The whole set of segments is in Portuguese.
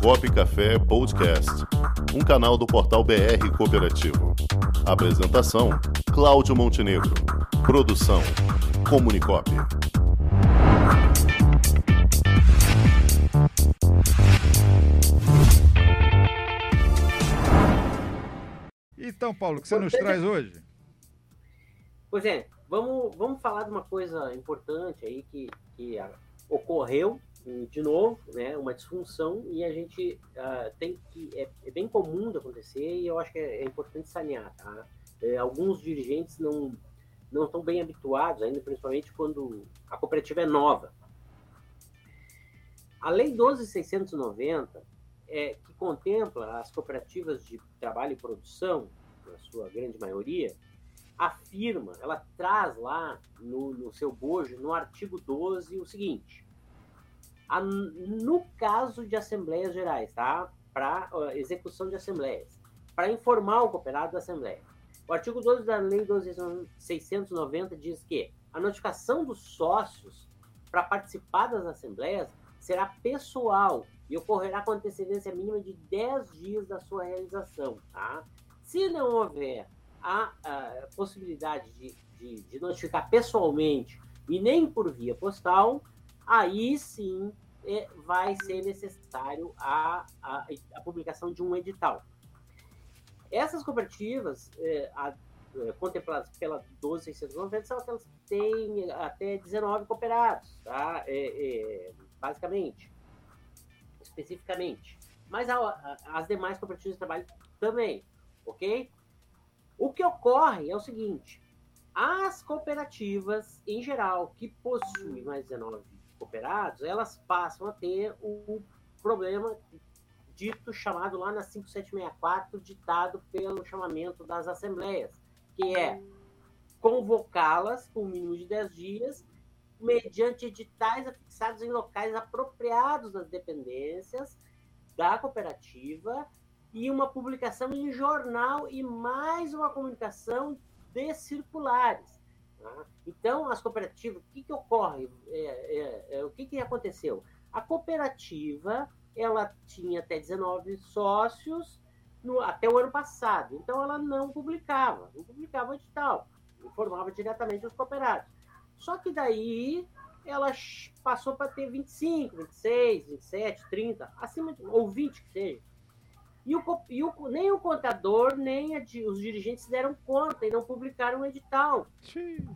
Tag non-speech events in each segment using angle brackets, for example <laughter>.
Comunicop Café Podcast, um canal do portal BR Cooperativo. Apresentação: Cláudio Montenegro. Produção: Comunicop. Então, Paulo, o que você nos traz hoje? Pois é, vamos, vamos falar de uma coisa importante aí que, que ocorreu de novo, né, uma disfunção e a gente uh, tem que é, é, bem comum de acontecer e eu acho que é, é importante sanear, tá? É, alguns dirigentes não não estão bem habituados ainda, principalmente quando a cooperativa é nova. A Lei 12.690, é, que contempla as cooperativas de trabalho e produção, na sua grande maioria, afirma, ela traz lá no, no seu bojo, no artigo 12, o seguinte: a, no caso de assembleias gerais, tá? Para execução de assembleias, para informar o cooperado da assembleia. O artigo 12 da Lei 12.690 diz que a notificação dos sócios para participar das assembleias será pessoal e ocorrerá com antecedência mínima de 10 dias da sua realização. Tá? Se não houver a, a possibilidade de, de, de, notificar pessoalmente e nem por via postal, aí sim é, vai ser necessário a, a, a, publicação de um edital. Essas cooperativas é, a, é, contempladas pela 12690 são aquelas que têm até 19 cooperados, tá? É, é, basicamente, especificamente. Mas as demais cooperativas de trabalho também ok? O que ocorre é o seguinte: as cooperativas, em geral, que possuem mais 19 elas passam a ter o problema dito chamado lá na 5764, ditado pelo chamamento das assembleias, que é convocá-las com um mínimo de 10 dias, mediante editais afixados em locais apropriados das dependências da cooperativa e uma publicação em jornal e mais uma comunicação de circulares. Tá? Então, as cooperativas, o que, que ocorre? É, é, é, o que, que aconteceu? A cooperativa ela tinha até 19 sócios no, até o ano passado, então ela não publicava, não publicava edital, informava diretamente os cooperados. Só que daí ela passou para ter 25, 26, 27, 30, acima de, ou 20 que seja. E, o, e o, nem o contador, nem a, os dirigentes deram conta e não publicaram o edital.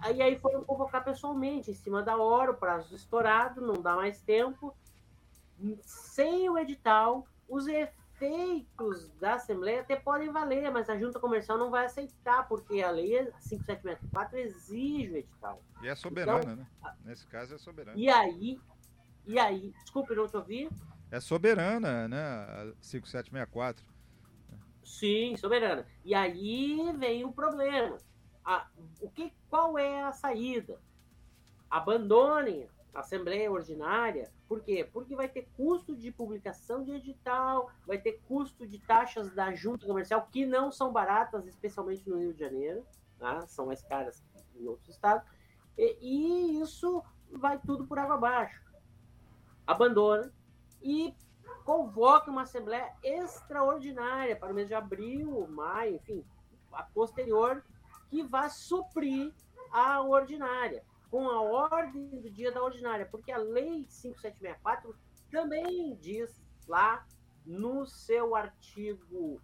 Aí, aí foram convocar pessoalmente, em cima da hora, o prazo estourado, não dá mais tempo. Sem o edital, os efeitos da Assembleia até podem valer, mas a junta comercial não vai aceitar, porque a lei 5764 exige o edital. E é soberana, então, né? Nesse caso é soberana. E aí, e aí, desculpe, não te ouvir. É soberana, né? A 5764. Sim, soberana. E aí vem o problema. A, o que, qual é a saída? Abandonem a Assembleia Ordinária. Por quê? Porque vai ter custo de publicação de edital, vai ter custo de taxas da junta comercial, que não são baratas, especialmente no Rio de Janeiro, tá? são mais caras em outros estados. E, e isso vai tudo por água abaixo. Abandona, e convoca uma assembleia extraordinária para o mês de abril, maio, enfim, a posterior, que vai suprir a ordinária, com a ordem do dia da ordinária, porque a lei 5764 também diz lá no seu artigo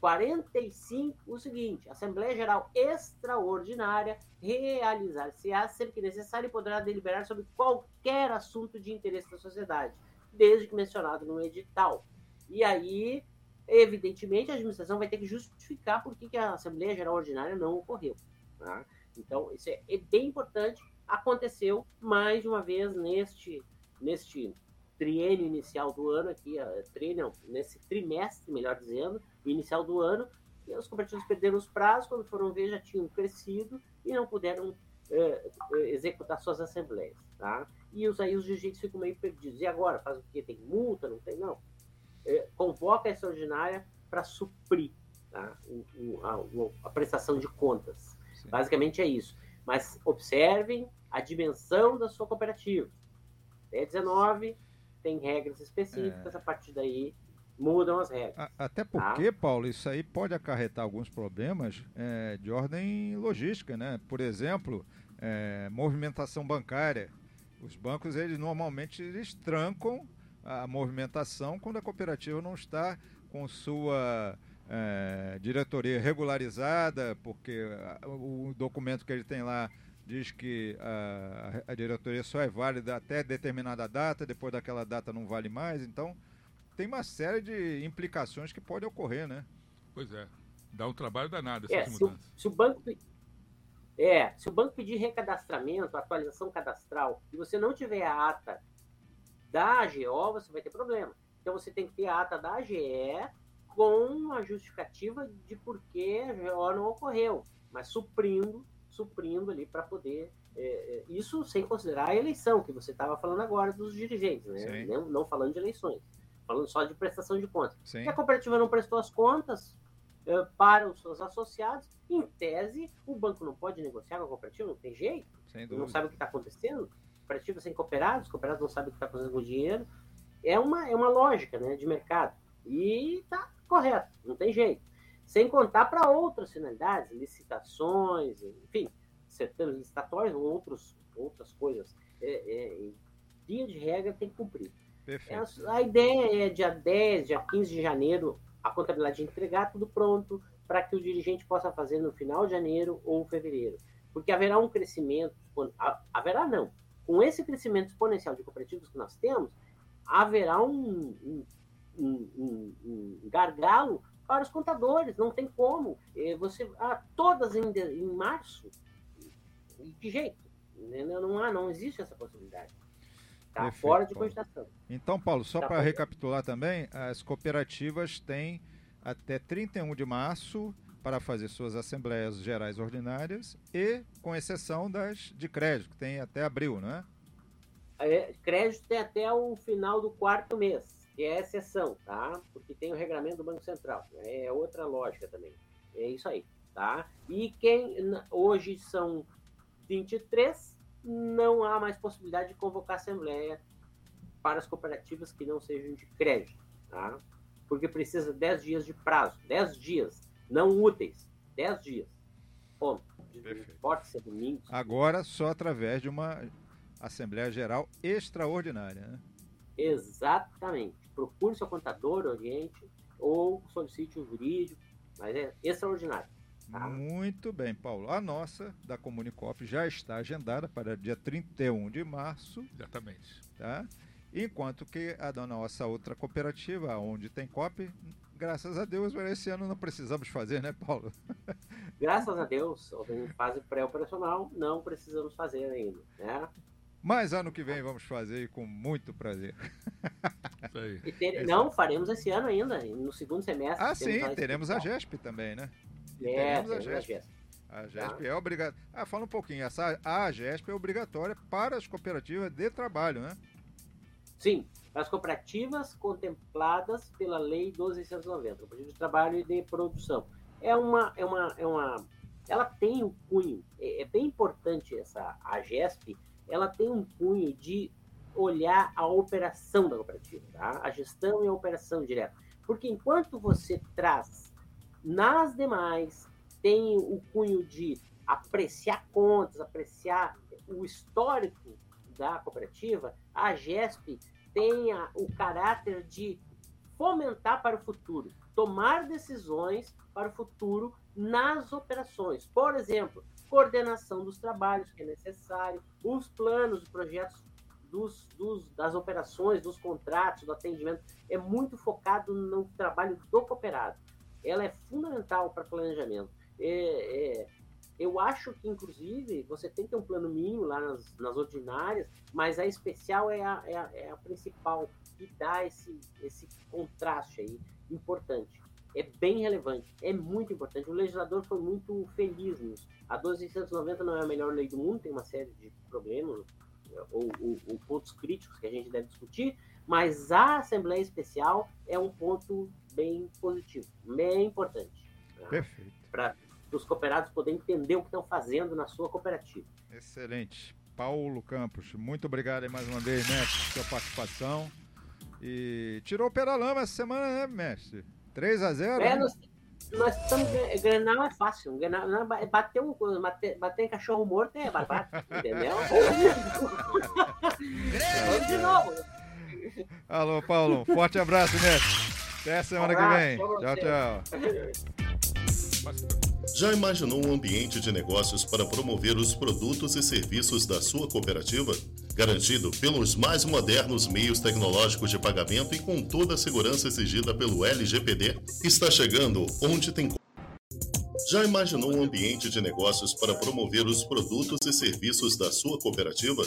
45 o seguinte: Assembleia Geral Extraordinária realizar-se-á sempre que necessário e poderá deliberar sobre qualquer assunto de interesse da sociedade desde que mencionado no edital. E aí, evidentemente, a administração vai ter que justificar por que, que a Assembleia Geral Ordinária não ocorreu. Tá? Então, isso é, é bem importante. Aconteceu mais uma vez neste, neste triênio inicial do ano, aqui, triênio, nesse trimestre, melhor dizendo, inicial do ano, e os cooperativos perderam os prazos, quando foram ver já tinham crescido e não puderam é, executar suas assembleias. Tá? E os, aí os dirigentes ficam meio perdidos. E agora? Faz o quê? Tem multa? Não tem? Não. É, convoca essa ordinária para suprir tá? o, o, a, a, prestação de contas. Sim. Basicamente é isso. Mas observem a dimensão da sua cooperativa. Até 19, tem regras específicas, é. a partir daí mudam as regras. Até tá? porque, tá? Paulo, isso aí pode acarretar alguns problemas é, de ordem logística, né? Por exemplo, é, movimentação bancária. Os bancos, eles normalmente eles trancam a movimentação quando a cooperativa não está com sua é, diretoria regularizada, porque o documento que ele tem lá diz que a, a, diretoria só é válida até determinada data, depois daquela data não vale mais. Então, tem uma série de implicações que podem ocorrer, né? Pois é. Dá um trabalho danado essas é, mudanças. Se o, se o banco é, se o banco pedir recadastramento, atualização cadastral, e você não tiver a ata da AGO, você vai ter problema. Então você tem que ter a ata da AGE com a justificativa de por que a AGO não ocorreu, mas suprindo, suprindo ali para poder. É, é, isso sem considerar a eleição, que você estava falando agora dos dirigentes, né? Não, não, falando de eleições, falando só de prestação de contas. Sim. Se a cooperativa não prestou as contas para os seus associados, em tese, o banco não pode negociar com a cooperativa, não tem jeito, não sabe o que está acontecendo. Cooperativa sem cooperados, cooperados não sabem o que está fazendo com o dinheiro. É uma, é uma lógica né, de mercado. E está correto, não tem jeito. Sem contar para outras finalidades, licitações, enfim, certames licitatórios ou outros, outras coisas. É, é, dia de regra tem que cumprir. É, a ideia é dia 10, dia 15 de janeiro, a contabilidade entregar tudo pronto para que o dirigente possa fazer no final de janeiro ou fevereiro. Porque haverá um crescimento, haverá não, com esse crescimento exponencial de cooperativas que nós temos, haverá um, um, um, um gargalo para os contadores, não tem como. Eh, você, ah, todas em, em março, de jeito. Não, há, não existe essa possibilidade. Está fora de cogitação. Então, Paulo, só tá para recapitular também, as cooperativas têm até 31 de março para fazer suas assembleias gerais ordinárias e com exceção das de crédito, que tem até abril, não é? é crédito tem até o final do quarto mês, que é exceção, tá? Porque tem o regramento do Banco Central. É outra lógica também. É isso aí, tá? E quem hoje são 23, não há mais possibilidade de convocar assembleia para as cooperativas que não sejam de crédito, tá? Porque precisa 10 dias de prazo, 10 dias não úteis. 10 dias. Ponto. Pode ser domingo. Agora só através de uma Assembleia Geral extraordinária, né? Exatamente. Procure seu contador, oriente, ou solicite um jurídico, mas é extraordinário. Muito bem, Paulo. A nossa, da Comunicop, já está agendada para dia 31 de março. Exatamente. Tá? Enquanto que a da nossa outra cooperativa, onde tem COP, graças a Deus, esse ano não precisamos fazer, né, Paulo? <laughs> Graças a Deus, em fase pré-operacional, não precisamos fazer ainda, né? Mas ano que vem vamos fazer com muito prazer. Ter, não, faremos esse ano ainda, no segundo semestre. Ah, sim, teremos a GESP também, né? É, teremos a GESP. A GESP tá. é obrigada. Ah, fala um pouquinho. Essa, a GESP é obrigatória para as cooperativas de trabalho, né? Sim, as cooperativas contempladas pela Lei 1290, Cooperativa de Trabalho e de Produção. É uma, é uma, é uma, ela tem um cunho, é, é bem importante essa a GESP, ela tem um cunho de olhar a operação da cooperativa, tá? a gestão e a operação direta. Porque enquanto você traz nas demais, tem o cunho de apreciar contas, apreciar o histórico da cooperativa, a GESP tenha o caráter de fomentar para o futuro, tomar decisões para o futuro nas operações. Por exemplo, coordenação dos trabalhos que é necessário, os planos, os projetos dos, dos, das operações, dos contratos, do atendimento, é muito focado no trabalho do cooperado. Ela é fundamental para planejamento. É, é, eu acho que, inclusive, você tem que ter um plano mínimo lá nas, nas ordinárias, mas a especial é a, é a, é a principal que dá esse, esse contraste aí importante. É bem relevante, é muito importante. O legislador foi muito feliz nisso. A 1290 não é a melhor lei do mundo, tem uma série de problemas ou, ou, ou pontos críticos que a gente deve discutir, mas a Assembleia Especial é um ponto bem positivo, bem importante. Né? Perfeito. Para os cooperados poderem entender o que estão fazendo na sua cooperativa. Excelente. Paulo Campos, muito obrigado mais uma vez, né, pela sua participação. E tirou o Peralama essa semana, né, mestre? 3 a 0 É, né? nós, nós estamos. Grenal é fácil. Grenal, não, bater, um, bater, bater em cachorro morto é barbado, <laughs> entendeu? <laughs> Vamos de novo. Alô, Paulo. Um forte abraço, mestre. Até a semana que vem. Tchau, tchau. Já imaginou um ambiente de negócios para promover os produtos e serviços da sua cooperativa? Garantido pelos mais modernos meios tecnológicos de pagamento e com toda a segurança exigida pelo LGPD? Está chegando onde tem. Já imaginou um ambiente de negócios para promover os produtos e serviços da sua cooperativa?